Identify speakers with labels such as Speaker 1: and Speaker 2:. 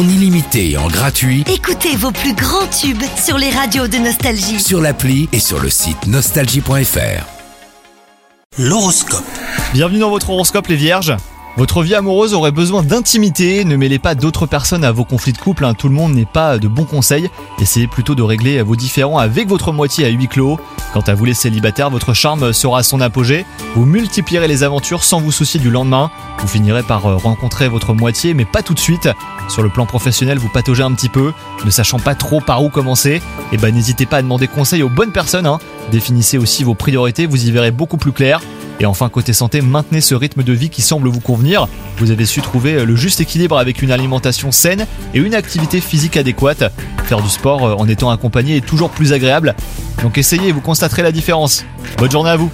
Speaker 1: en illimité et en gratuit
Speaker 2: Écoutez vos plus grands tubes sur les radios de Nostalgie.
Speaker 1: sur l'appli et sur le site nostalgie.fr. L'horoscope.
Speaker 3: Bienvenue dans votre horoscope les vierges. Votre vie amoureuse aurait besoin d'intimité, ne mêlez pas d'autres personnes à vos conflits de couple, hein. tout le monde n'est pas de bons conseils, essayez plutôt de régler vos différends avec votre moitié à huis clos. Quant à vous les célibataires, votre charme sera à son apogée, vous multiplierez les aventures sans vous soucier du lendemain, vous finirez par euh, rencontrer votre moitié mais pas tout de suite. Sur le plan professionnel, vous pataugez un petit peu, ne sachant pas trop par où commencer, et ben n'hésitez pas à demander conseil aux bonnes personnes, hein. définissez aussi vos priorités, vous y verrez beaucoup plus clair. Et enfin, côté santé, maintenez ce rythme de vie qui semble vous convenir. Vous avez su trouver le juste équilibre avec une alimentation saine et une activité physique adéquate. Faire du sport euh, en étant accompagné est toujours plus agréable. Donc essayez vous constaterez la différence. Bonne journée à vous